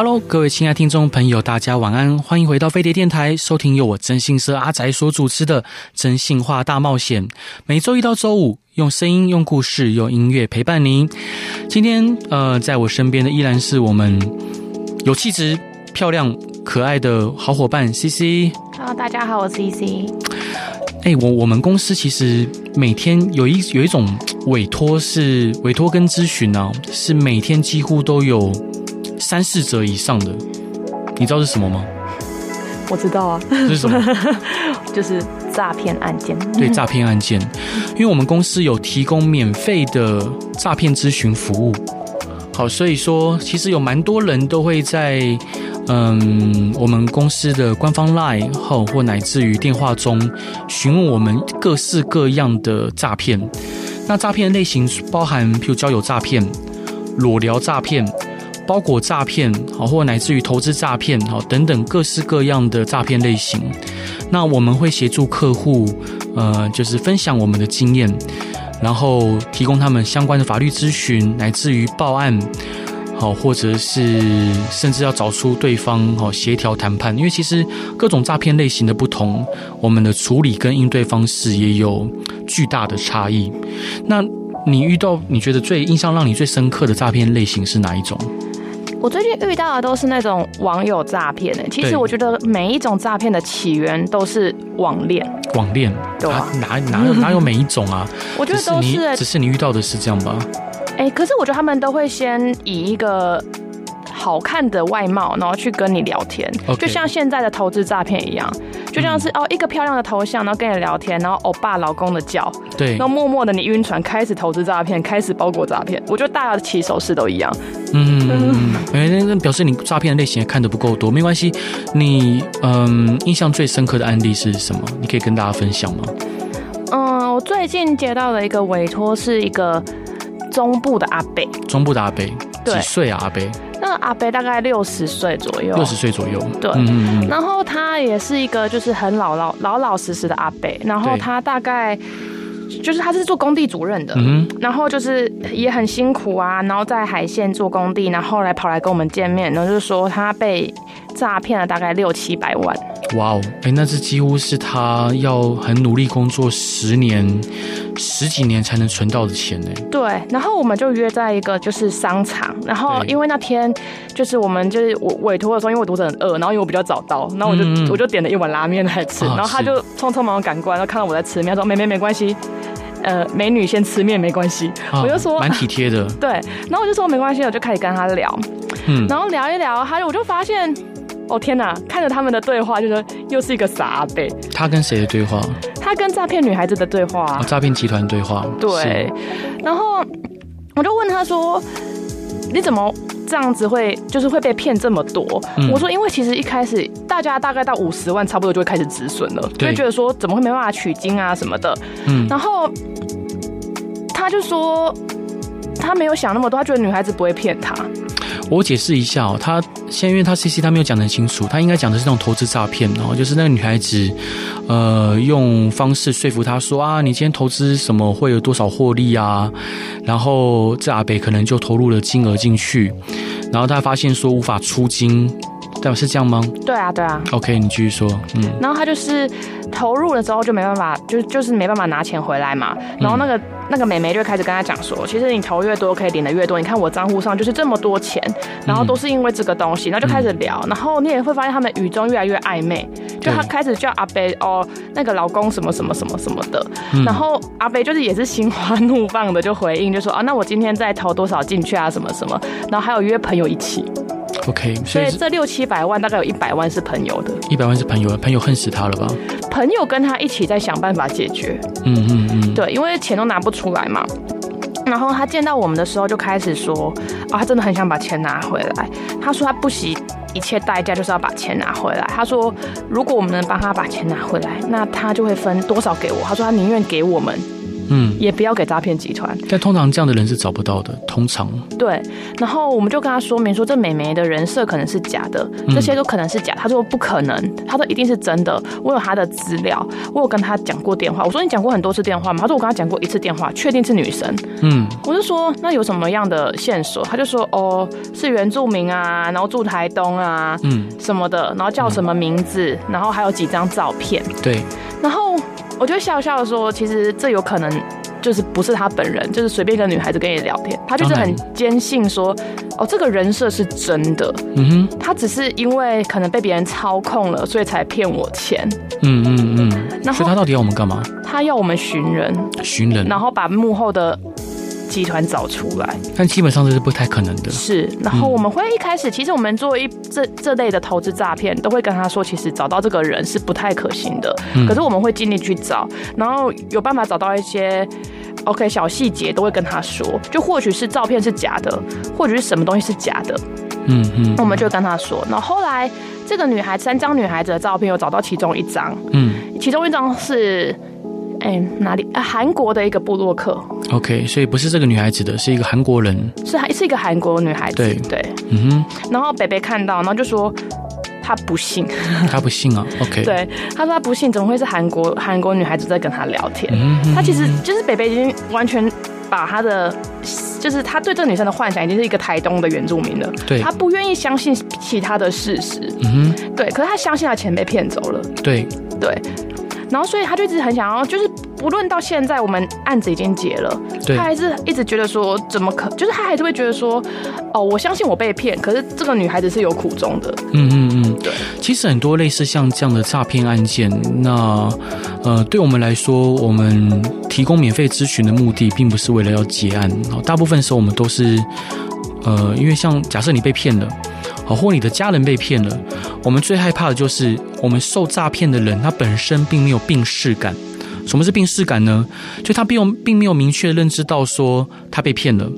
Hello，各位亲爱听众朋友，大家晚安，欢迎回到飞碟电台，收听由我真心社阿宅所主持的《真心话大冒险》。每周一到周五，用声音、用故事、用音乐陪伴您。今天，呃，在我身边的依然是我们有气质、漂亮、可爱的好伙伴 CC。Hello，大家好，我是 CC。哎，我我们公司其实每天有一有一种委托是委托跟咨询呢，是每天几乎都有。三四折以上的，你知道是什么吗？我知道啊，这是什么？就是诈骗案件。对，诈骗案件，因为我们公司有提供免费的诈骗咨询服务。好，所以说其实有蛮多人都会在嗯我们公司的官方 LINE 后或乃至于电话中询问我们各式各样的诈骗。那诈骗类型包含譬如交友诈骗、裸聊诈骗。包裹诈骗，好，或乃至于投资诈骗，好，等等各式各样的诈骗类型。那我们会协助客户，呃，就是分享我们的经验，然后提供他们相关的法律咨询，乃至于报案，好，或者是甚至要找出对方，好，协调谈判。因为其实各种诈骗类型的不同，我们的处理跟应对方式也有巨大的差异。那你遇到你觉得最印象让你最深刻的诈骗类型是哪一种？我最近遇到的都是那种网友诈骗的。其实我觉得每一种诈骗的起源都是网恋。网恋，对啊，哪哪有哪有每一种啊？我觉得都是，只是你遇到的是这样吧？哎，可是我觉得他们都会先以一个。好看的外貌，然后去跟你聊天.就像现在的投资诈骗一样，就像是、嗯、哦一个漂亮的头像，然后跟你聊天，然后欧巴老公的叫，对，然后默默的你晕船，开始投资诈骗，开始包裹诈骗。我觉得大家的起手式都一样。嗯，哎、嗯，那表示你诈骗的类型也看的不够多，没关系。你嗯，印象最深刻的案例是什么？你可以跟大家分享吗？嗯，我最近接到的一个委托是一个中部的阿伯，中部的阿伯，几岁啊？阿伯？那阿伯大概六十岁左右，六十岁左右，对、嗯。然后他也是一个就是很老老老老实实的阿伯，然后他大概就是他是做工地主任的，嗯，然后就是也很辛苦啊，然后在海线做工地，然后后来跑来跟我们见面，然后就是说他被诈骗了大概六七百万。哇哦，哎，那这几乎是他要很努力工作十年、十几年才能存到的钱呢。对，然后我们就约在一个就是商场，然后因为那天就是我们就是我委托的时候，因为我肚子很饿，然后因为我比较早到，然后我就我就点了一碗拉面来吃，然后他就匆匆忙忙赶过来，然后看到我在吃面，他说：“妹妹没关系，呃，美女先吃面没关系。”我就说：“蛮体贴的。”对，然后我就说：“没关系。”我就开始跟他聊，嗯，然后聊一聊，他就我就发现。哦天哪！看着他们的对话，就说又是一个傻阿伯。他跟谁的对话？他跟诈骗女孩子的对话，啊，诈骗集团对话。对。然后我就问他说：“你怎么这样子会，就是会被骗这么多？”嗯、我说：“因为其实一开始大家大概到五十万，差不多就会开始止损了，就会觉得说怎么会没办法取经啊什么的。”嗯。然后他就说他没有想那么多，他觉得女孩子不会骗他。我解释一下哦，他先因为他 CC 他没有讲得很清楚，他应该讲的是那种投资诈骗哦，就是那个女孩子，呃，用方式说服他说啊，你今天投资什么会有多少获利啊，然后这阿北可能就投入了金额进去，然后他发现说无法出金。对，是这样吗？对啊，对啊。OK，你继续说。嗯。然后他就是投入了之后就没办法，就就是没办法拿钱回来嘛。然后那个、嗯、那个美眉就开始跟他讲说，其实你投越多可以领的越多。你看我账户上就是这么多钱，然后都是因为这个东西。然后就开始聊，然后你也会发现他们语中越来越暧昧。就他开始叫阿贝哦，那个老公什么什么什么什么的。然后阿贝就是也是心花怒放的就回应，就说啊，那我今天再投多少进去啊，什么什么。然后还有约朋友一起。OK，所以这六七百万大概有一百万是朋友的，一百万是朋友的，朋友恨死他了吧？朋友跟他一起在想办法解决，嗯嗯嗯，对，因为钱都拿不出来嘛。然后他见到我们的时候就开始说，啊，他真的很想把钱拿回来。他说他不惜一切代价就是要把钱拿回来。他说，如果我们能帮他把钱拿回来，那他就会分多少给我。他说他宁愿给我们。嗯，也不要给诈骗集团。但通常这样的人是找不到的。通常对，然后我们就跟他说明说，这美眉的人设可能是假的，这些都可能是假。他说不可能，他说一定是真的。我有他的资料，我有跟他讲过电话。我说你讲过很多次电话吗？他说我跟他讲过一次电话，确定是女生。嗯，我就说那有什么样的线索？他就说哦，是原住民啊，然后住台东啊，嗯，什么的，然后叫什么名字，然后还有几张照片。对，然后。我就笑笑的说，其实这有可能就是不是他本人，就是随便一个女孩子跟你聊天，他就是很坚信说，哦，这个人设是真的。嗯哼，他只是因为可能被别人操控了，所以才骗我钱。嗯嗯嗯。那所以他到底要我们干嘛？他要我们寻人，寻人，然后把幕后的。集团找出来，但基本上这是不太可能的。是，然后我们会一开始，其实我们做一这这类的投资诈骗，都会跟他说，其实找到这个人是不太可行的。嗯。可是我们会尽力去找，然后有办法找到一些 OK 小细节，都会跟他说。就或许是照片是假的，或者是什么东西是假的。嗯嗯。那我们就跟他说。然后后来这个女孩三张女孩子的照片，有找到其中一张。嗯。其中一张是。哎、欸，哪里？啊，韩国的一个部落客。OK，所以不是这个女孩子的，是一个韩国人。是还是一个韩国女孩子。对对，嗯哼。然后北北看到，然后就说他不信。他不信啊？OK。对，他说他不信，怎么会是韩国韩国女孩子在跟他聊天？他其实就是北北已经完全把他的，就是他对这个女生的幻想已经是一个台东的原住民了。对。他不愿意相信其他的事实。嗯哼。对，可是他相信他钱被骗走了。对对。然后，所以他就一直很想要，就是不论到现在我们案子已经结了，他还是一直觉得说，怎么可，就是他还是会觉得说，哦，我相信我被骗，可是这个女孩子是有苦衷的。嗯嗯嗯，对。其实很多类似像这样的诈骗案件，那呃，对我们来说，我们提供免费咨询的目的，并不是为了要结案。大部分时候我们都是，呃，因为像假设你被骗了。或你的家人被骗了，我们最害怕的就是我们受诈骗的人，他本身并没有病识感。什么是病识感呢？就他并并没有明确认知到说他被骗了，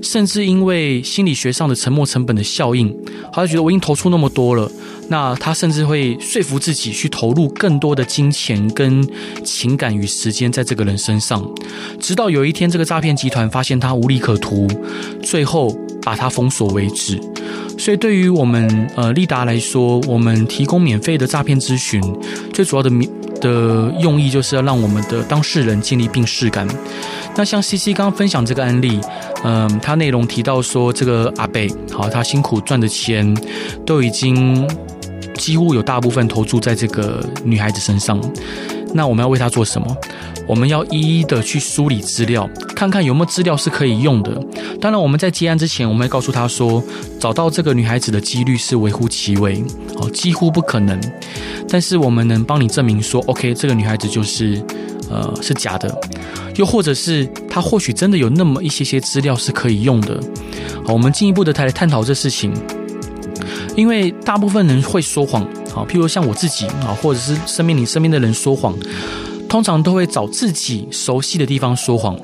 甚至因为心理学上的沉没成本的效应，他就觉得我已经投出那么多了，那他甚至会说服自己去投入更多的金钱跟情感与时间在这个人身上，直到有一天这个诈骗集团发现他无利可图，最后把它封锁为止。所以，对于我们呃立达来说，我们提供免费的诈骗咨询，最主要的的用意就是要让我们的当事人建立病视感。那像 CC 刚刚分享这个案例，嗯、呃，他内容提到说，这个阿贝好，他辛苦赚的钱都已经几乎有大部分投注在这个女孩子身上。那我们要为他做什么？我们要一一的去梳理资料，看看有没有资料是可以用的。当然，我们在接案之前，我们会告诉他说，找到这个女孩子的几率是微乎其微，哦，几乎不可能。但是我们能帮你证明说，OK，这个女孩子就是，呃，是假的，又或者是她或许真的有那么一些些资料是可以用的。好，我们进一步的来探讨这事情，因为大部分人会说谎。好，譬如像我自己啊，或者是身边你身边的人说谎，通常都会找自己熟悉的地方说谎。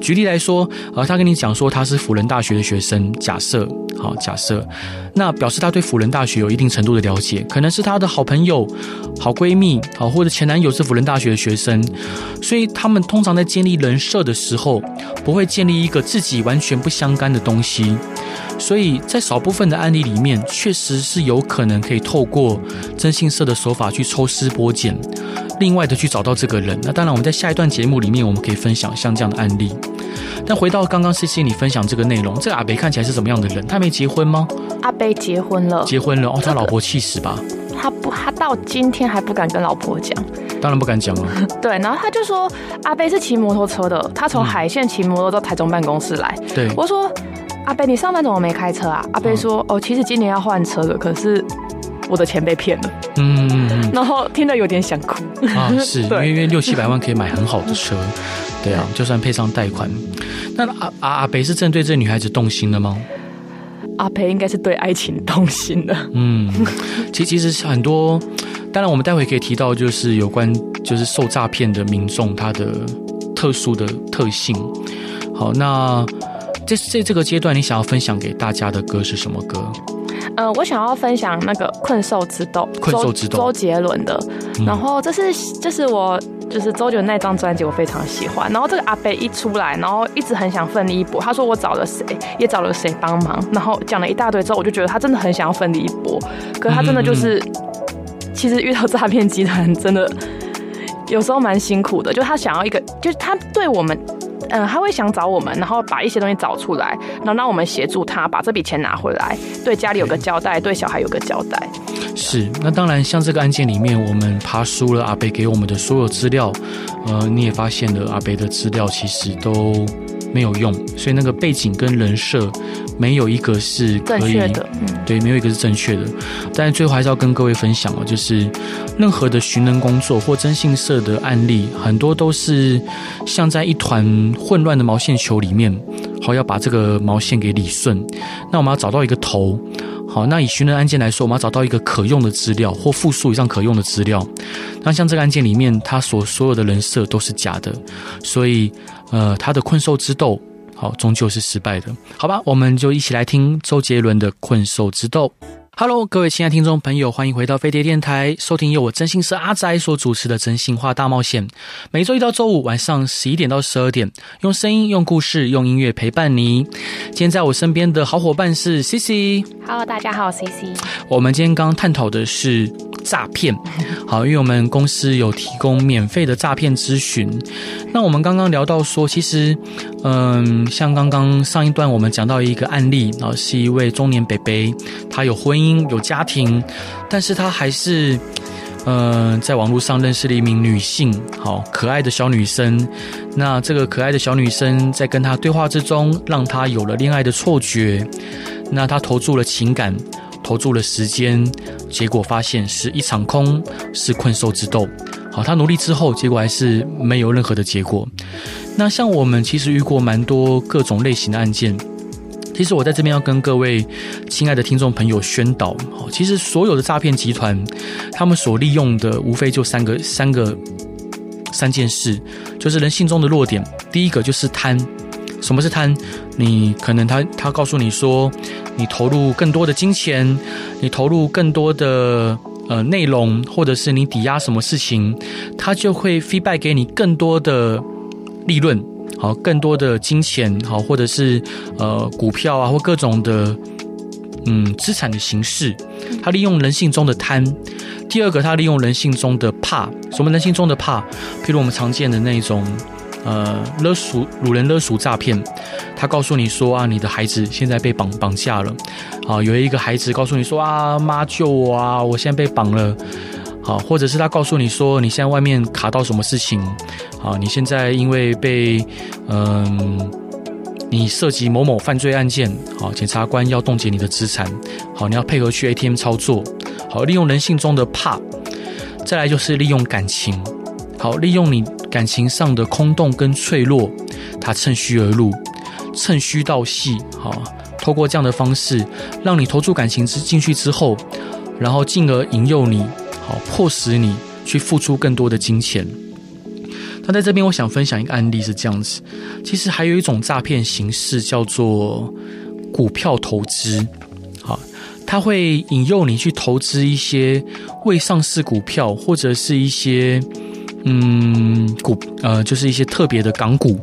举例来说，呃，他跟你讲说他是辅仁大学的学生，假设，好，假设，那表示他对辅仁大学有一定程度的了解，可能是他的好朋友、好闺蜜，好，或者前男友是辅仁大学的学生，所以他们通常在建立人设的时候，不会建立一个自己完全不相干的东西。所以在少部分的案例里面，确实是有可能可以透过征信社的手法去抽丝剥茧，另外的去找到这个人。那当然，我们在下一段节目里面，我们可以分享像这样的案例。但回到刚刚 CC 你分享这个内容，这个阿北看起来是什么样的人？他没结婚吗？阿北结婚了，结婚了哦，他老婆气死吧？他不，他到今天还不敢跟老婆讲。当然不敢讲了。对，然后他就说阿北是骑摩托车的，他从海线骑摩托到台中办公室来。对，我说。阿贝，你上班怎么没开车啊？阿贝说：“哦，其实今年要换车了，可是我的钱被骗了。”嗯，然后听得有点想哭啊，是 因为因为六七百万可以买很好的车，对啊，就算配上贷款。那阿阿阿北是真对这女孩子动心了吗？阿培应该是对爱情动心的。嗯，其实其实很多，当然我们待会可以提到，就是有关就是受诈骗的民众他的特殊的特性。好，那。这这这个阶段，你想要分享给大家的歌是什么歌？呃，我想要分享那个《困兽之斗》，困兽之斗，周杰伦的。嗯、然后这是，这是我就是周杰伦那张专辑，我非常喜欢。然后这个阿北一出来，然后一直很想奋力一搏。他说我找了谁，也找了谁帮忙，然后讲了一大堆之后，我就觉得他真的很想要奋力一搏。可是他真的就是，嗯嗯其实遇到诈骗集团真的有时候蛮辛苦的。就他想要一个，就是他对我们。嗯，他会想找我们，然后把一些东西找出来，然后让我们协助他把这笔钱拿回来，对家里有个交代，对小孩有个交代。是，那当然，像这个案件里面，我们爬梳了阿北给我们的所有资料，呃，你也发现了阿北的资料其实都没有用，所以那个背景跟人设没有一个是可以正确的，嗯，对，没有一个是正确的。但是最后还是要跟各位分享哦，就是任何的寻人工作或征信社的案例，很多都是像在一团混乱的毛线球里面，好，要把这个毛线给理顺。那我们要找到一个头，好，那以寻人案件来说，我们要找到一个可用的资料或复数以上可用的资料。那像这个案件里面，他所所有的人设都是假的，所以。呃，他的困兽之斗，好，终究是失败的，好吧？我们就一起来听周杰伦的《困兽之斗》。Hello，各位亲爱的听众朋友，欢迎回到飞碟电台，收听由我真心是阿宅所主持的《真心话大冒险》。每周一到周五晚上十一点到十二点，用声音、用故事、用音乐陪伴你。今天在我身边的好伙伴是 CC。Hello，大家好，我 CC。我们今天刚刚探讨的是。诈骗，好，因为我们公司有提供免费的诈骗咨询。那我们刚刚聊到说，其实，嗯，像刚刚上一段我们讲到一个案例然后，是一位中年北北，他有婚姻有家庭，但是他还是，嗯，在网络上认识了一名女性，好可爱的小女生。那这个可爱的小女生在跟他对话之中，让他有了恋爱的错觉。那他投注了情感。投注了时间，结果发现是一场空，是困兽之斗。好，他努力之后，结果还是没有任何的结果。那像我们其实遇过蛮多各种类型的案件。其实我在这边要跟各位亲爱的听众朋友宣导，其实所有的诈骗集团，他们所利用的无非就三个、三个、三件事，就是人性中的弱点。第一个就是贪。什么是贪？你可能他他告诉你说，你投入更多的金钱，你投入更多的呃内容，或者是你抵押什么事情，他就会 feedback 给你更多的利润，好，更多的金钱，好，或者是呃股票啊，或各种的嗯资产的形式。他利用人性中的贪。第二个，他利用人性中的怕。什么人性中的怕？譬如我们常见的那种。呃，勒索、掳人勒赎诈骗，他告诉你说啊，你的孩子现在被绑绑架了，好，有一个孩子告诉你说啊，妈救我啊，我现在被绑了，好，或者是他告诉你说，你现在外面卡到什么事情，好，你现在因为被嗯、你涉及某某犯罪案件，好，检察官要冻结你的资产，好，你要配合去 ATM 操作，好，利用人性中的怕，再来就是利用感情，好，利用你。感情上的空洞跟脆弱，他趁虚而入，趁虚道细，好，透过这样的方式，让你投注感情之进去之后，然后进而引诱你，好，迫使你去付出更多的金钱。那在这边，我想分享一个案例是这样子，其实还有一种诈骗形式叫做股票投资，好，他会引诱你去投资一些未上市股票或者是一些。嗯，股呃，就是一些特别的港股，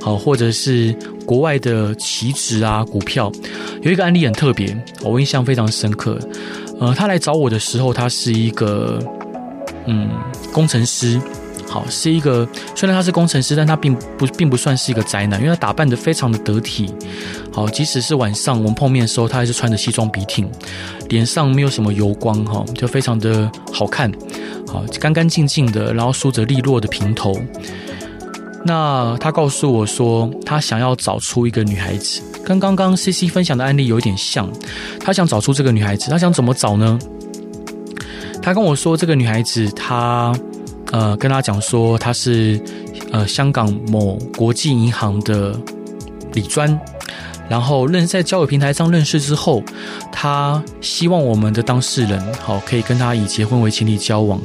好，或者是国外的期指啊，股票。有一个案例很特别，我印象非常深刻。呃，他来找我的时候，他是一个嗯工程师，好，是一个虽然他是工程师，但他并不并不算是一个宅男，因为他打扮得非常的得体。好，即使是晚上我们碰面的时候，他还是穿着西装笔挺，脸上没有什么油光，哈，就非常的好看。好，干干净净的，然后梳着利落的平头。那他告诉我说，他想要找出一个女孩子，跟刚刚 CC 分享的案例有一点像。他想找出这个女孩子，他想怎么找呢？他跟我说，这个女孩子，他呃跟他讲说，她是呃香港某国际银行的李专。然后认在交友平台上认识之后，他希望我们的当事人好可以跟他以结婚为前提交往。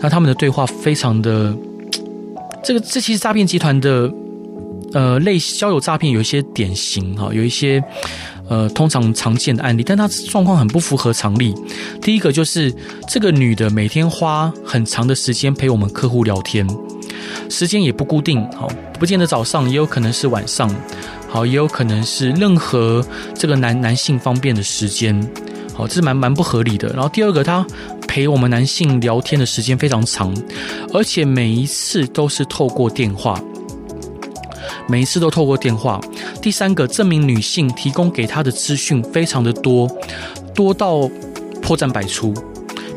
那他们的对话非常的，这个这其实诈骗集团的呃类交友诈骗有一些典型哈，有一些呃通常常见的案例，但它状况很不符合常理。第一个就是这个女的每天花很长的时间陪我们客户聊天，时间也不固定，好，不见得早上，也有可能是晚上，好，也有可能是任何这个男男性方便的时间，好，这是蛮蛮不合理的。然后第二个，他陪我们男性聊天的时间非常长，而且每一次都是透过电话。每一次都透过电话。第三个，这名女性提供给他的资讯非常的多，多到破绽百出。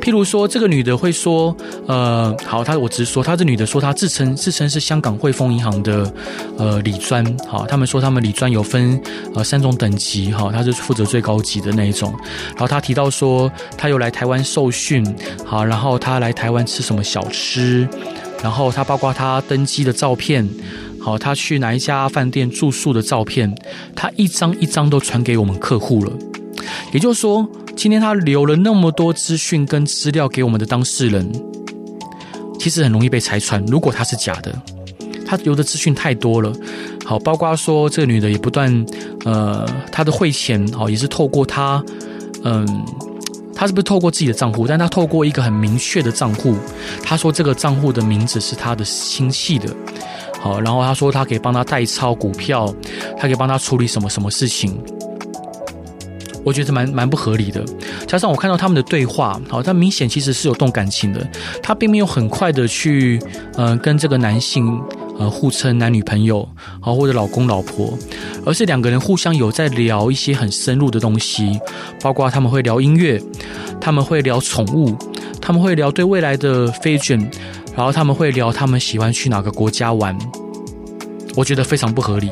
譬如说，这个女的会说：“呃，好，她我直说，她这女的说她自称自称是香港汇丰银行的呃理专，好，他们说他们理专有分呃三种等级，哈，她是负责最高级的那一种。然后她提到说，她有来台湾受训，好，然后她来台湾吃什么小吃，然后她包括她登机的照片。”好，他去哪一家饭店住宿的照片，他一张一张都传给我们客户了。也就是说，今天他留了那么多资讯跟资料给我们的当事人，其实很容易被拆穿。如果他是假的，他留的资讯太多了。好，包括说这个女的也不断，呃，她的汇钱，好，也是透过她，嗯，她是不是透过自己的账户？但她透过一个很明确的账户，她说这个账户的名字是她的亲戚的。好，然后他说他可以帮他代抄股票，他可以帮他处理什么什么事情，我觉得蛮蛮不合理的。加上我看到他们的对话，好，他明显其实是有动感情的，他并没有很快的去呃跟这个男性呃互称男女朋友，好，或者老公老婆，而是两个人互相有在聊一些很深入的东西，包括他们会聊音乐，他们会聊宠物，他们会聊对未来的 vision。然后他们会聊他们喜欢去哪个国家玩，我觉得非常不合理。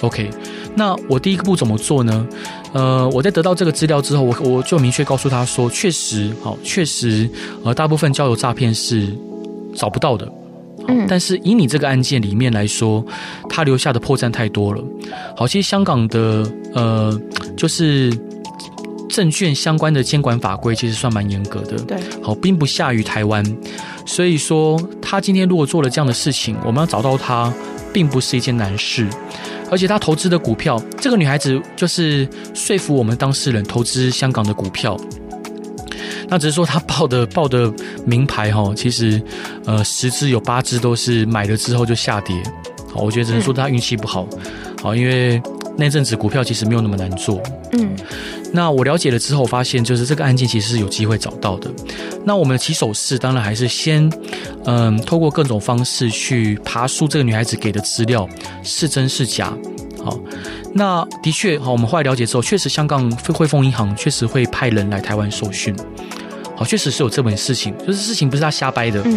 OK，那我第一个步怎么做呢？呃，我在得到这个资料之后，我我就明确告诉他说，确实，好，确实，呃，大部分交友诈骗是找不到的。嗯，但是以你这个案件里面来说，他留下的破绽太多了。好，其实香港的呃，就是。证券相关的监管法规其实算蛮严格的，对，好，并不下于台湾，所以说他今天如果做了这样的事情，我们要找到他，并不是一件难事，而且他投资的股票，这个女孩子就是说服我们当事人投资香港的股票，那只是说他报的报的名牌哈，其实呃十只有八只都是买了之后就下跌，好，我觉得只能说他运气不好，好，因为那阵子股票其实没有那么难做，嗯。那我了解了之后，发现就是这个案件其实是有机会找到的。那我们的起手式当然还是先，嗯，透过各种方式去爬梳这个女孩子给的资料是真是假。好，那的确，好，我们后来了解之后，确实香港汇丰银行确实会派人来台湾受训。好，确实是有这门事情，就是事情不是他瞎掰的。嗯，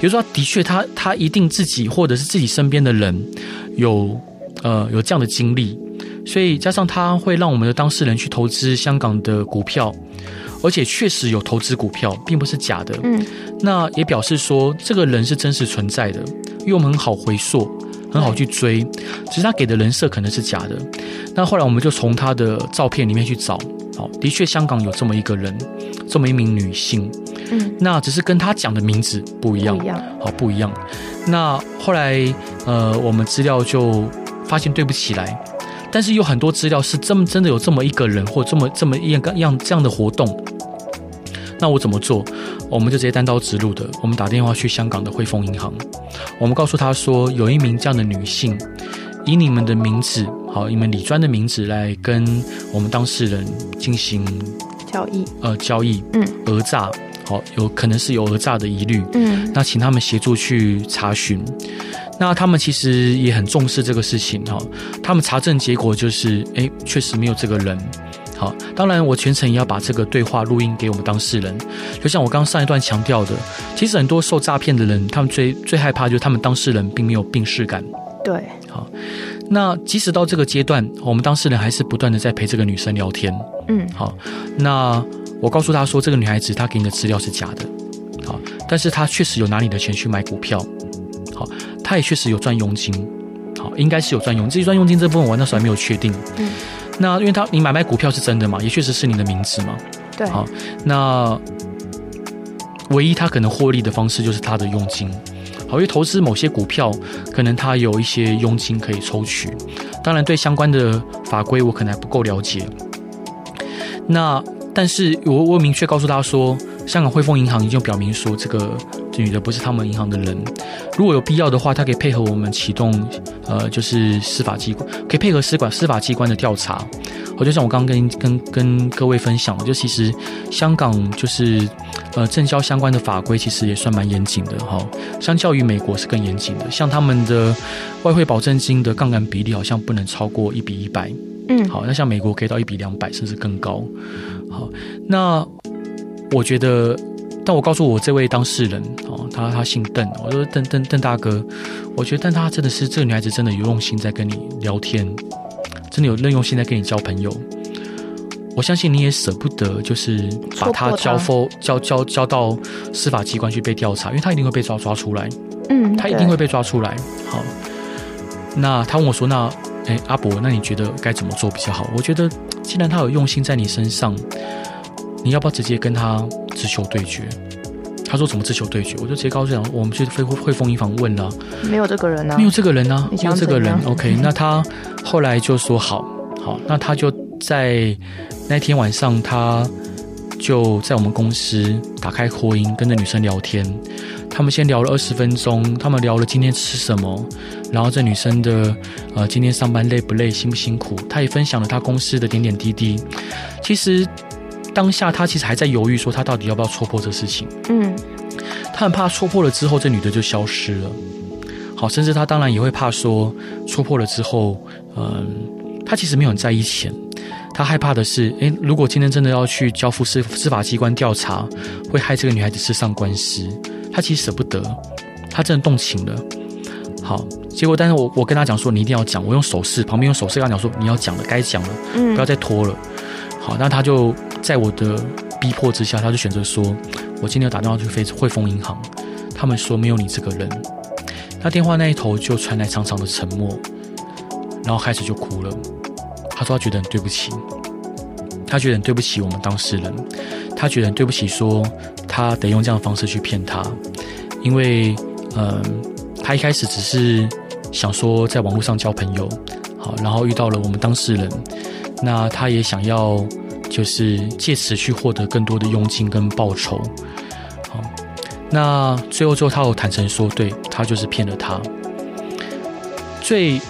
比如说，的确，他他一定自己或者是自己身边的人有呃有这样的经历。所以加上他会让我们的当事人去投资香港的股票，而且确实有投资股票，并不是假的。嗯，那也表示说这个人是真实存在的，因为我们很好回溯，很好去追。只是他给的人设可能是假的。那后来我们就从他的照片里面去找，好，的确香港有这么一个人，这么一名女性。嗯，那只是跟他讲的名字不一样，不一样，好，不一样。那后来呃，我们资料就发现对不起来。但是有很多资料是这么真的有这么一个人或这么这么一样样这样的活动，那我怎么做？我们就直接单刀直入的，我们打电话去香港的汇丰银行，我们告诉他说，有一名这样的女性，以你们的名字，好，你们李专的名字来跟我们当事人进行交易，呃，交易，嗯，讹诈，好，有可能是有讹诈的疑虑，嗯，那请他们协助去查询。那他们其实也很重视这个事情哈，他们查证结果就是，哎，确实没有这个人。好，当然我全程也要把这个对话录音给我们当事人。就像我刚刚上一段强调的，其实很多受诈骗的人，他们最最害怕就是他们当事人并没有病识感。对，好，那即使到这个阶段，我们当事人还是不断的在陪这个女生聊天。嗯，好，那我告诉他说，这个女孩子她给你的资料是假的，好，但是她确实有拿你的钱去买股票。好，他也确实有赚佣金，好，应该是有赚佣金。至于赚佣金这部分，我那时候还没有确定。嗯，那因为他你买卖股票是真的嘛，也确实是你的名字嘛。对，好，那唯一他可能获利的方式就是他的佣金，好，因为投资某些股票，可能它有一些佣金可以抽取。当然，对相关的法规我可能还不够了解。那但是我我明确告诉他说，香港汇丰银行已经表明说，这个这女的不是他们银行的人。如果有必要的话，他可以配合我们启动，呃，就是司法机关可以配合司管司法机关的调查。我就像我刚刚跟跟跟各位分享的，就其实香港就是呃证交相关的法规其实也算蛮严谨的哈，相较于美国是更严谨的。像他们的外汇保证金的杠杆比例好像不能超过一比一百，嗯，好，那像美国可以到一比两百甚至更高。好，那我觉得，但我告诉我这位当事人哦，他他姓邓，我说邓邓邓大哥，我觉得但他真的是这个女孩子真的有用心在跟你聊天。真的有任用心在跟你交朋友，我相信你也舍不得，就是把他交付交交交到司法机关去被调查，因为他一定会被抓抓出来。嗯，他一定会被抓出来。好，那他问我说：“那，哎，阿伯，那你觉得该怎么做比较好？”我觉得，既然他有用心在你身上，你要不要直接跟他直球对决？他说：“怎么直球对决？”我就直接告诉他：“我们去汇汇丰银行问了，没有这个人啊，没有这个人啊，没有这个人。”OK，那他。后来就说好，好，那他就在那天晚上，他就在我们公司打开扩音，跟着女生聊天。他们先聊了二十分钟，他们聊了今天吃什么，然后这女生的呃今天上班累不累，辛不辛苦，他也分享了他公司的点点滴滴。其实当下他其实还在犹豫，说他到底要不要戳破这事情。嗯，他很怕戳破了之后，这女的就消失了。好，甚至他当然也会怕说戳破了之后，嗯，他其实没有很在意钱，他害怕的是，诶，如果今天真的要去交付司司法机关调查，会害这个女孩子吃上官司，他其实舍不得，他真的动情了。好，结果但是我我跟他讲说，你一定要讲，我用手势，旁边用手势跟他讲说，你要讲了，该讲了，不要再拖了。好，那他就在我的逼迫之下，他就选择说，我今天要打电话去飞汇丰银行，他们说没有你这个人。他电话那一头就传来长长的沉默，然后开始就哭了。他说他觉得很对不起，他觉得很对不起我们当事人，他觉得很对不起，说他得用这样的方式去骗他，因为嗯，他一开始只是想说在网络上交朋友，好，然后遇到了我们当事人，那他也想要就是借此去获得更多的佣金跟报酬。好那最后，最后他有坦诚说，对，他就是骗了他。最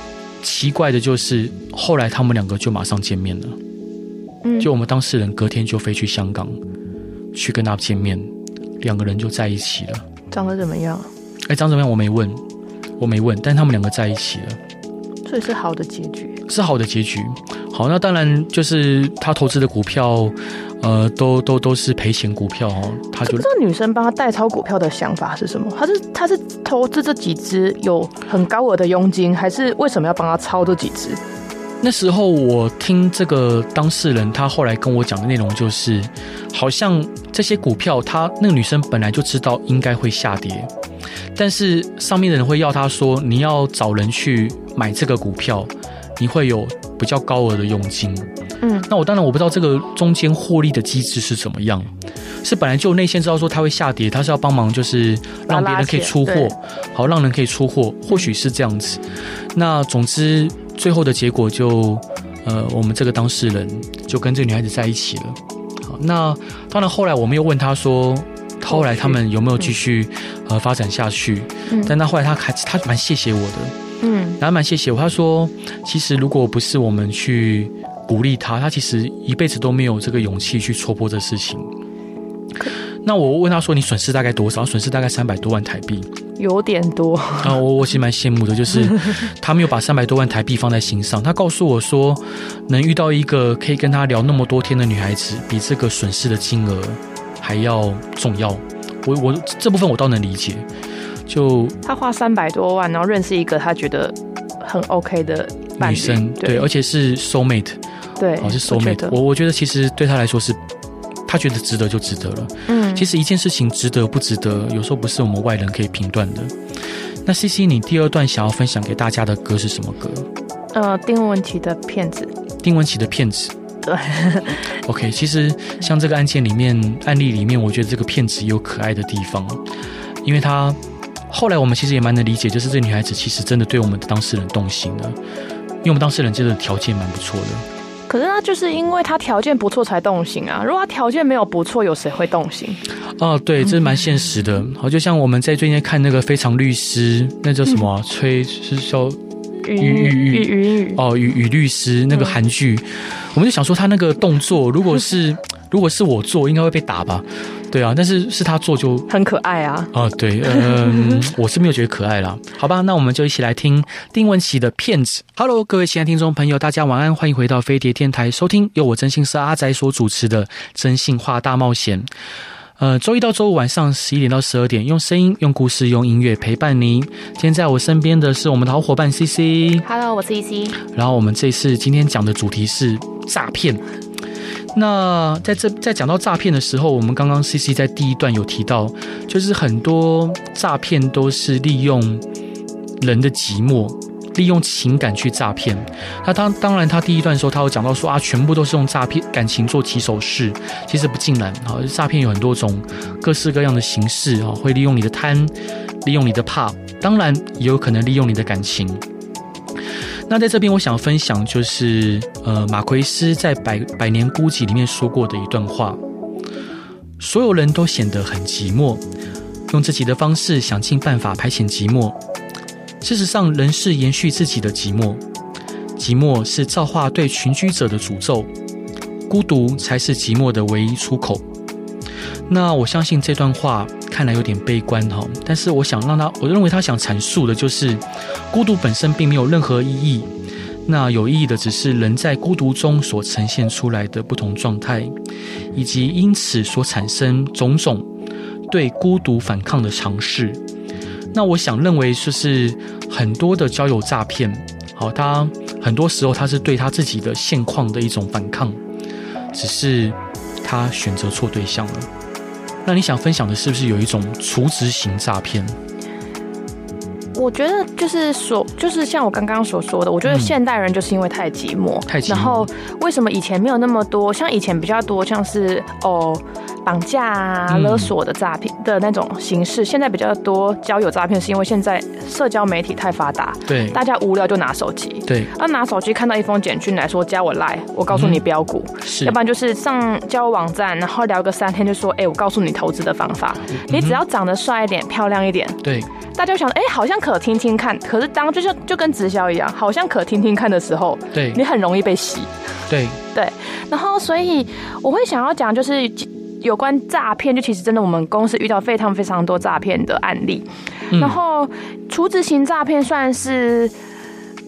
奇怪的就是，后来他们两个就马上见面了。嗯，就我们当事人隔天就飞去香港，去跟他见面，两个人就在一起了。长得怎么样？哎，长怎么样？我没问，我没问，但他们两个在一起了。这是好的结局，是好的结局。好，那当然就是他投资的股票。呃，都都都是赔钱股票哦。他就这个女生帮他代抄股票的想法是什么？他是他是投资这几只有很高额的佣金，还是为什么要帮他抄这几只？那时候我听这个当事人他后来跟我讲的内容就是，好像这些股票他那个女生本来就知道应该会下跌，但是上面的人会要他说，你要找人去买这个股票，你会有比较高额的佣金。嗯，那我当然我不知道这个中间获利的机制是怎么样，是本来就内线知道说它会下跌，他是要帮忙就是让别人可以出货，好让人可以出货，或许是这样子。那总之最后的结果就，呃，我们这个当事人就跟这个女孩子在一起了。好，那当然后来我们又问他说，后来他们有没有继续呃发展下去？嗯，但那后来他还他蛮谢谢我的，嗯，然后蛮谢谢我，他说其实如果不是我们去。鼓励他，他其实一辈子都没有这个勇气去戳破这事情。那我问他说：“你损失大概多少？”损失大概三百多万台币，有点多啊。我我其实蛮羡慕的，就是 他没有把三百多万台币放在心上。他告诉我说，能遇到一个可以跟他聊那么多天的女孩子，比这个损失的金额还要重要。我我这部分我倒能理解。就他花三百多万，然后认识一个他觉得很 OK 的女生，对，对，而且是 soul mate。对，哦，是 soul mate。我我觉得其实对他来说是，他觉得值得就值得了。嗯，其实一件事情值得不值得，有时候不是我们外人可以评断的。那 CC，你第二段想要分享给大家的歌是什么歌？呃，丁文琪的骗子。丁文琪的骗子。对。OK，其实像这个案件里面案例里面，我觉得这个骗子有可爱的地方，因为他后来我们其实也蛮能理解，就是这女孩子其实真的对我们的当事人动心了，因为我们当事人真的条件蛮不错的。可是他就是因为她条件不错才动心啊，如果她条件没有不错，有谁会动心？哦，对，这是蛮现实的。好，就像我们在最近看那个《非常律师》，那叫什么、啊？崔、嗯、是叫禹禹禹禹禹哦，雨雨律师那个韩剧，嗯、我们就想说他那个动作，如果是。如果是我做，应该会被打吧？对啊，但是是他做就很可爱啊！啊，对，嗯，我是没有觉得可爱啦。好吧，那我们就一起来听丁文琪的《骗子》。Hello，各位亲爱的听众朋友，大家晚安，欢迎回到飞碟电台，收听由我真心是阿宅所主持的《真心话大冒险》。呃，周一到周五晚上十一点到十二点，用声音、用故事、用音乐陪伴您。今天在我身边的是我们的好伙伴 CC。Hello，我是 CC。然后我们这次今天讲的主题是诈骗。那在这在讲到诈骗的时候，我们刚刚 CC 在第一段有提到，就是很多诈骗都是利用人的寂寞，利用情感去诈骗。那当当然，他第一段的时候，他有讲到说啊，全部都是用诈骗感情做起手式，其实不尽然啊。诈骗有很多种各式各样的形式啊，会利用你的贪，利用你的怕，当然也有可能利用你的感情。那在这边，我想分享就是，呃，马奎斯在《百百年孤寂》里面说过的一段话：所有人都显得很寂寞，用自己的方式想尽办法排遣寂寞。事实上，人是延续自己的寂寞，寂寞是造化对群居者的诅咒，孤独才是寂寞的唯一出口。那我相信这段话看来有点悲观哈，但是我想让他，我认为他想阐述的就是，孤独本身并没有任何意义，那有意义的只是人在孤独中所呈现出来的不同状态，以及因此所产生种种对孤独反抗的尝试。那我想认为就是很多的交友诈骗，好，他很多时候他是对他自己的现况的一种反抗，只是他选择错对象了。那你想分享的是不是有一种储值型诈骗？我觉得就是所，就是像我刚刚所说的，我觉得现代人就是因为太寂寞，太寂寞。然后为什么以前没有那么多？像以前比较多，像是哦。绑架啊、勒索的诈骗的那种形式，嗯、现在比较多交友诈骗，是因为现在社交媒体太发达，对，大家无聊就拿手机，对，那拿手机看到一封简讯来说加我赖，我告诉你标股，嗯、是，要不然就是上交友网站，然后聊个三天就说，哎、欸，我告诉你投资的方法，嗯、你只要长得帅一点、漂亮一点，对，大家想，哎、欸，好像可听听看，可是当就像就跟直销一样，好像可听听看的时候，对，你很容易被洗，对对，然后所以我会想要讲就是。有关诈骗，就其实真的，我们公司遇到非常非常多诈骗的案例。嗯、然后，除职型诈骗算是，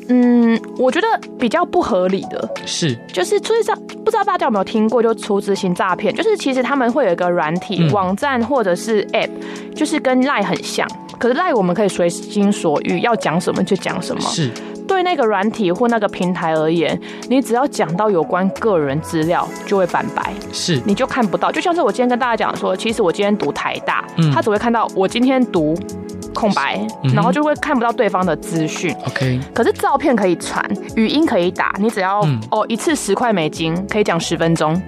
嗯，我觉得比较不合理的。是，就是储值，不知道大家有没有听过？就出资型诈骗，就是其实他们会有一个软体、嗯、网站或者是 App，就是跟 Line 很像。可是 Line 我们可以随心所欲，要讲什么就讲什么。是。对那个软体或那个平台而言，你只要讲到有关个人资料，就会反白，是你就看不到。就像是我今天跟大家讲说，其实我今天读台大，嗯，他只会看到我今天读空白，嗯、然后就会看不到对方的资讯。OK，可是照片可以传，语音可以打，你只要、嗯、哦一次十块美金，可以讲十分钟，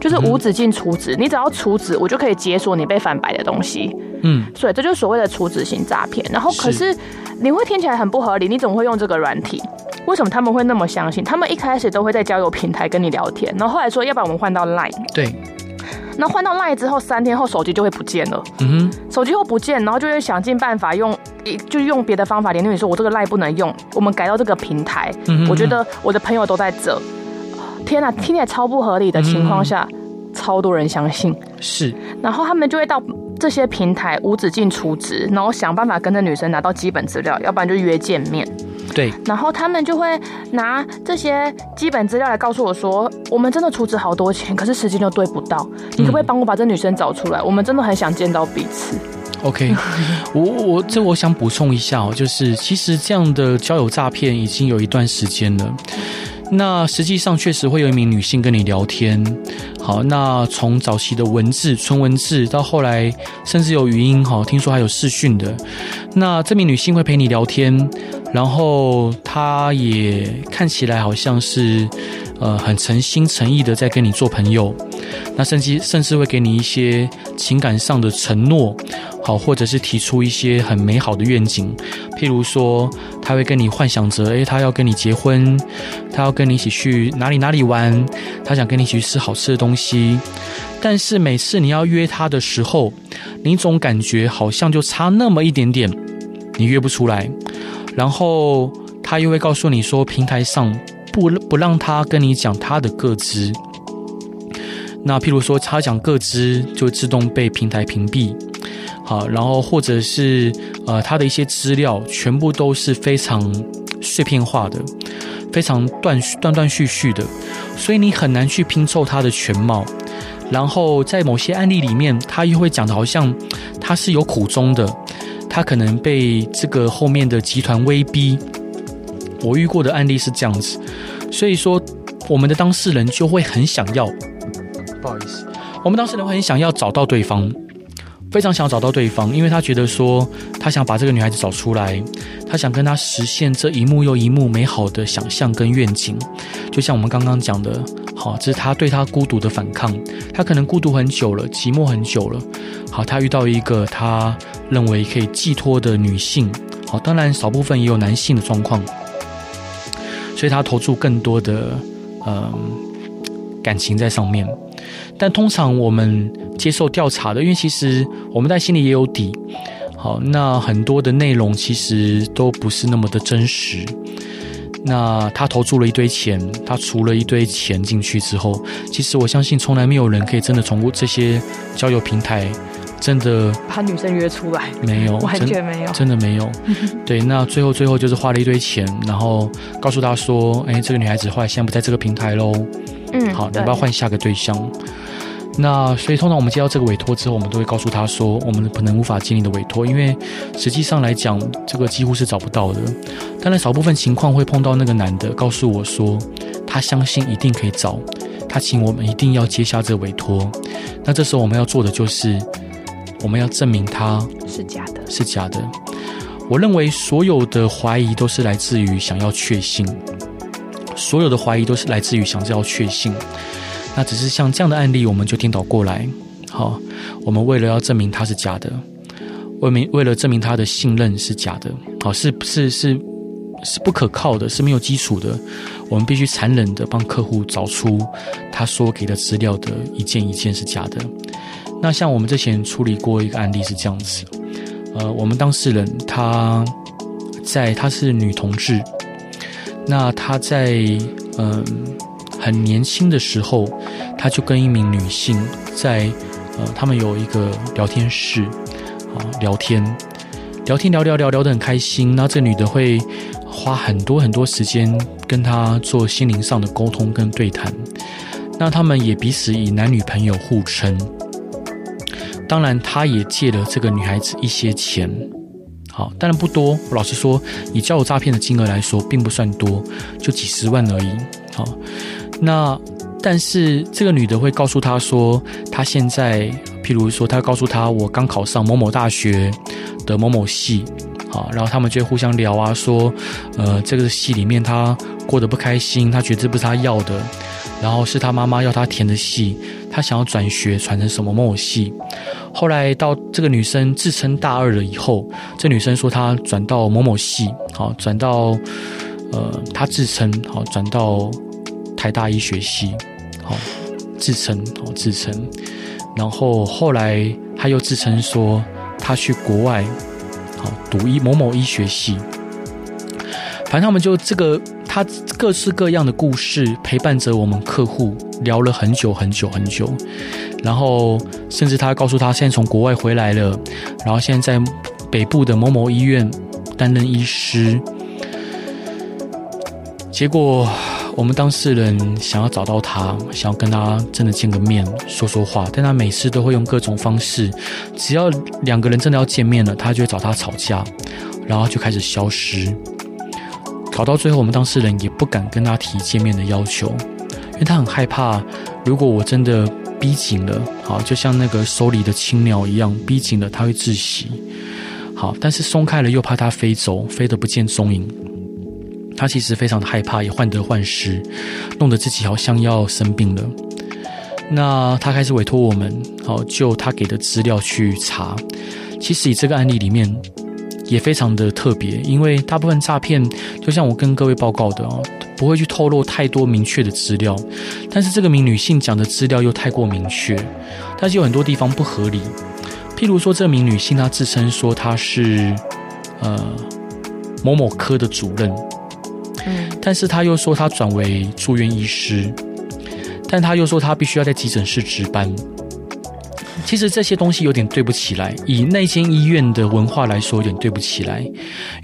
就是无止境储值。嗯、你只要储值，我就可以解锁你被反白的东西。嗯，所以这就是所谓的储值型诈骗。然后可是。你会听起来很不合理，你怎么会用这个软体？为什么他们会那么相信？他们一开始都会在交友平台跟你聊天，然后后来说，要不然我们换到 Line。对。那换到 Line 之后，三天后手机就会不见了。嗯哼。手机会不见，然后就会想尽办法用，就用别的方法联络你说，我这个 Line 不能用，我们改到这个平台。嗯哼。我觉得我的朋友都在这。天哪，听起来超不合理的情况下，嗯、超多人相信。是。然后他们就会到。这些平台无止境储值，然后想办法跟着女生拿到基本资料，要不然就约见面。对，然后他们就会拿这些基本资料来告诉我说，我们真的出资好多钱，可是时间又对不到。你可不可以帮我把这女生找出来？嗯、我们真的很想见到彼此。OK，我我这我想补充一下哦，就是其实这样的交友诈骗已经有一段时间了。那实际上确实会有一名女性跟你聊天，好，那从早期的文字纯文字到后来甚至有语音，好，听说还有视讯的。那这名女性会陪你聊天，然后她也看起来好像是呃很诚心诚意的在跟你做朋友，那甚至甚至会给你一些情感上的承诺，好，或者是提出一些很美好的愿景，譬如说，他会跟你幻想着，诶，他要跟你结婚，他要跟你一起去哪里哪里玩，他想跟你一起去吃好吃的东西。但是每次你要约他的时候，你总感觉好像就差那么一点点，你约不出来。然后他又会告诉你说，平台上不不让他跟你讲他的个资。那譬如说，他讲个资就自动被平台屏蔽，好，然后或者是呃，他的一些资料全部都是非常碎片化的，非常断断断续续的，所以你很难去拼凑他的全貌。然后在某些案例里面，他又会讲的好像他是有苦衷的，他可能被这个后面的集团威逼。我遇过的案例是这样子，所以说我们的当事人就会很想要。不好意思，我们当事人会很想要找到对方，非常想要找到对方，因为他觉得说他想把这个女孩子找出来，他想跟她实现这一幕又一幕美好的想象跟愿景。就像我们刚刚讲的，好，这是他对他孤独的反抗。他可能孤独很久了，寂寞很久了。好，他遇到一个他认为可以寄托的女性。好，当然少部分也有男性的状况，所以他投注更多的嗯感情在上面。但通常我们接受调查的，因为其实我们在心里也有底。好，那很多的内容其实都不是那么的真实。那他投注了一堆钱，他除了一堆钱进去之后，其实我相信从来没有人可以真的从过这些交友平台真的把女生约出来，没有，完全没有，真的没有。对，那最后最后就是花了一堆钱，然后告诉他说：“哎，这个女孩子后来现在不在这个平台喽。”嗯，好，你要不要换下个对象？那所以通常我们接到这个委托之后，我们都会告诉他说，我们可能无法接你的委托，因为实际上来讲，这个几乎是找不到的。当然，少部分情况会碰到那个男的告诉我说，他相信一定可以找，他请我们一定要接下这个委托。那这时候我们要做的就是，我们要证明他是假的，是假的。我认为所有的怀疑都是来自于想要确信，所有的怀疑都是来自于想要确信。那只是像这样的案例，我们就颠倒过来。好，我们为了要证明他是假的，为明为了证明他的信任是假的，好，是是是是不可靠的，是没有基础的。我们必须残忍的帮客户找出他所给的资料的一件一件是假的。那像我们之前处理过一个案例是这样子，呃，我们当事人他在她是女同志，那他在嗯。很年轻的时候，他就跟一名女性在，呃，他们有一个聊天室，啊，聊天，聊天聊聊聊聊得很开心。那这女的会花很多很多时间跟他做心灵上的沟通跟对谈。那他们也彼此以男女朋友互称。当然，他也借了这个女孩子一些钱，好，当然不多。我老实说，以交友诈骗的金额来说，并不算多，就几十万而已。好。那，但是这个女的会告诉他说，她现在，譬如说，她告诉他，我刚考上某某大学的某某系，好，然后他们就会互相聊啊，说，呃，这个系里面她过得不开心，她觉得这不是她要的，然后是她妈妈要她填的系，她想要转学转成什么某某系，后来到这个女生自称大二了以后，这女生说她转到某某系，好，转到，呃，她自称好转到。台大医学系，好自称，好自称，然后后来她又自称说她去国外，好读医某某医学系，反正他们就这个他各式各样的故事陪伴着我们客户聊了很久很久很久，然后甚至他告诉他现在从国外回来了，然后现在在北部的某某医院担任医师，结果。我们当事人想要找到他，想要跟他真的见个面说说话，但他每次都会用各种方式，只要两个人真的要见面了，他就会找他吵架，然后就开始消失，搞到最后，我们当事人也不敢跟他提见面的要求，因为他很害怕，如果我真的逼紧了，好，就像那个手里的青鸟一样，逼紧了它会窒息，好，但是松开了又怕它飞走，飞得不见踪影。他其实非常的害怕，也患得患失，弄得自己好像要生病了。那他开始委托我们，好就他给的资料去查。其实以这个案例里面也非常的特别，因为大部分诈骗，就像我跟各位报告的哦，不会去透露太多明确的资料。但是这个名女性讲的资料又太过明确，但是有很多地方不合理。譬如说，这名女性她自称说她是呃某某科的主任，嗯，但是她又说她转为住院医师。但她又说她必须要在急诊室值班，其实这些东西有点对不起来。以那间医院的文化来说，有点对不起来。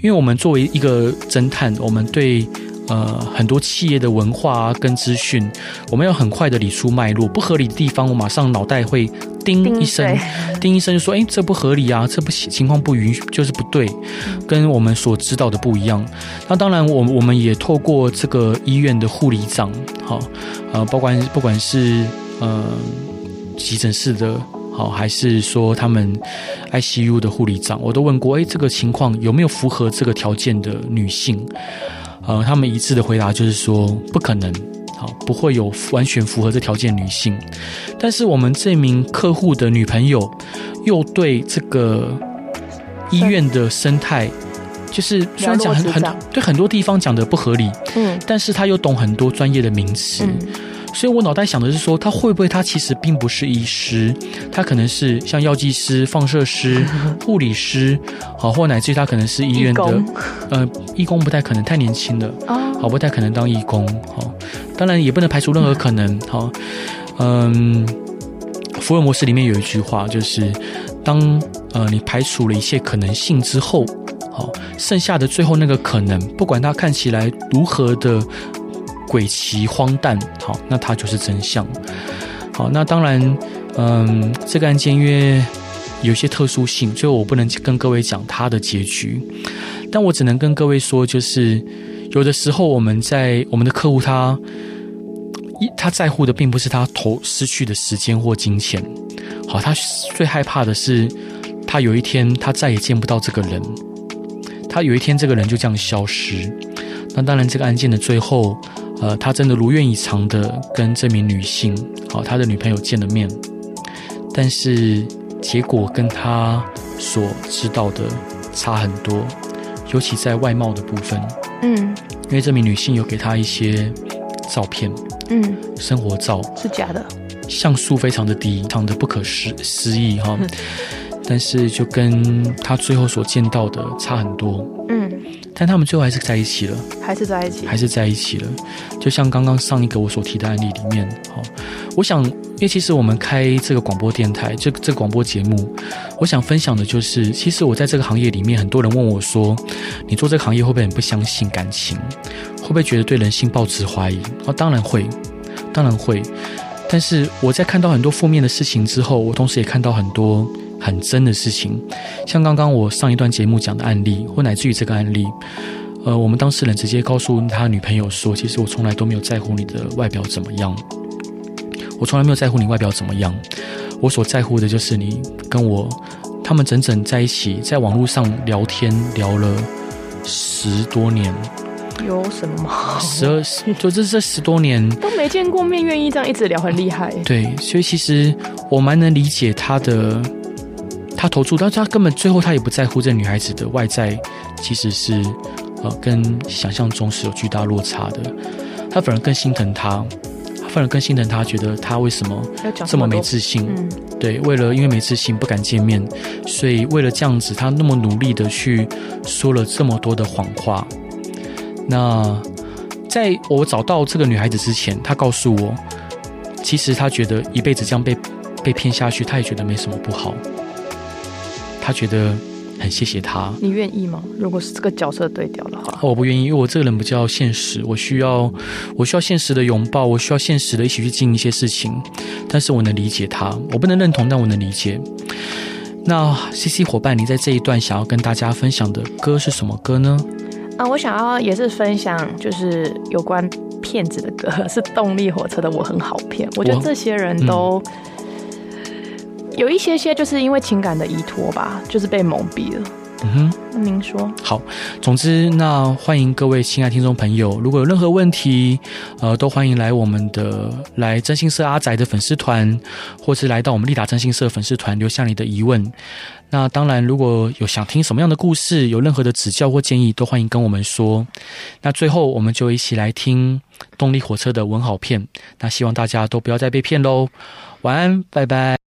因为我们作为一个侦探，我们对呃很多企业的文化跟资讯，我们要很快的理出脉络。不合理的地方，我马上脑袋会叮一声，叮一声就说：“哎，这不合理啊，这不情况不允许，就是不对，跟我们所知道的不一样。”那当然，我我们也透过这个医院的护理长，好。呃，不管不管是呃急诊室的，好，还是说他们 ICU 的护理长，我都问过，哎，这个情况有没有符合这个条件的女性？呃，他们一致的回答就是说不可能，好，不会有完全符合这条件女性。但是我们这名客户的女朋友又对这个医院的生态。就是虽然讲很很对很多地方讲的不合理，嗯，但是他又懂很多专业的名词，嗯，所以我脑袋想的是说，他会不会他其实并不是医师，他可能是像药剂师、放射师、护理师，好，或乃至于他可能是医院的，呃，义工不太可能，太年轻了，好，不太可能当义工，好，当然也不能排除任何可能，好，嗯，福尔摩斯里面有一句话，就是当呃你排除了一切可能性之后。好，剩下的最后那个可能，不管它看起来如何的诡奇荒诞，好，那它就是真相。好，那当然，嗯，这个案件因为有些特殊性，所以我不能跟各位讲它的结局，但我只能跟各位说，就是有的时候我们在我们的客户他一他在乎的并不是他投失去的时间或金钱，好，他最害怕的是他有一天他再也见不到这个人。他有一天这个人就这样消失，那当然这个案件的最后，呃，他真的如愿以偿的跟这名女性，好，他的女朋友见了面，但是结果跟他所知道的差很多，尤其在外貌的部分，嗯，因为这名女性有给他一些照片，嗯，生活照。是假的，像素非常的低，非常的不可思思议哈。但是就跟他最后所见到的差很多，嗯，但他们最后还是在一起了，还是在一起，还是在一起了。就像刚刚上一个我所提的案例里面，好，我想，因为其实我们开这个广播电台，这这个广播节目，我想分享的就是，其实我在这个行业里面，很多人问我说，你做这个行业会不会很不相信感情？会不会觉得对人性抱持怀疑？哦，当然会，当然会。但是我在看到很多负面的事情之后，我同时也看到很多。很真的事情，像刚刚我上一段节目讲的案例，或乃至于这个案例，呃，我们当事人直接告诉他女朋友说：“其实我从来都没有在乎你的外表怎么样，我从来没有在乎你外表怎么样，我所在乎的就是你跟我，他们整整在一起，在网络上聊天聊了十多年，有什么？十二十，就这这十多年都没见过面，愿意这样一直聊，很厉害。对，所以其实我蛮能理解他的。”他投注，但是他根本最后他也不在乎这女孩子的外在，其实是呃跟想象中是有巨大落差的。他反而更心疼她，他反而更心疼她，觉得她为什么这么没自信？嗯、对，为了因为没自信不敢见面，所以为了这样子，他那么努力的去说了这么多的谎话。那在我找到这个女孩子之前，她告诉我，其实她觉得一辈子这样被被骗下去，她也觉得没什么不好。他觉得很谢谢他，你愿意吗？如果是这个角色对调的话，我不愿意，因为我这个人比较现实，我需要我需要现实的拥抱，我需要现实的一起去经营一些事情。但是我能理解他，我不能认同，但我能理解。那 CC 伙伴，你在这一段想要跟大家分享的歌是什么歌呢？啊，我想要也是分享，就是有关骗子的歌，是动力火车的《我很好骗》。我觉得这些人都。有一些些就是因为情感的依托吧，就是被蒙蔽了。嗯哼，那您说。好，总之，那欢迎各位亲爱听众朋友，如果有任何问题，呃，都欢迎来我们的来真心社阿宅的粉丝团，或是来到我们立达真心社粉丝团留下你的疑问。那当然，如果有想听什么样的故事，有任何的指教或建议，都欢迎跟我们说。那最后，我们就一起来听动力火车的文好片。那希望大家都不要再被骗喽。晚安，拜拜。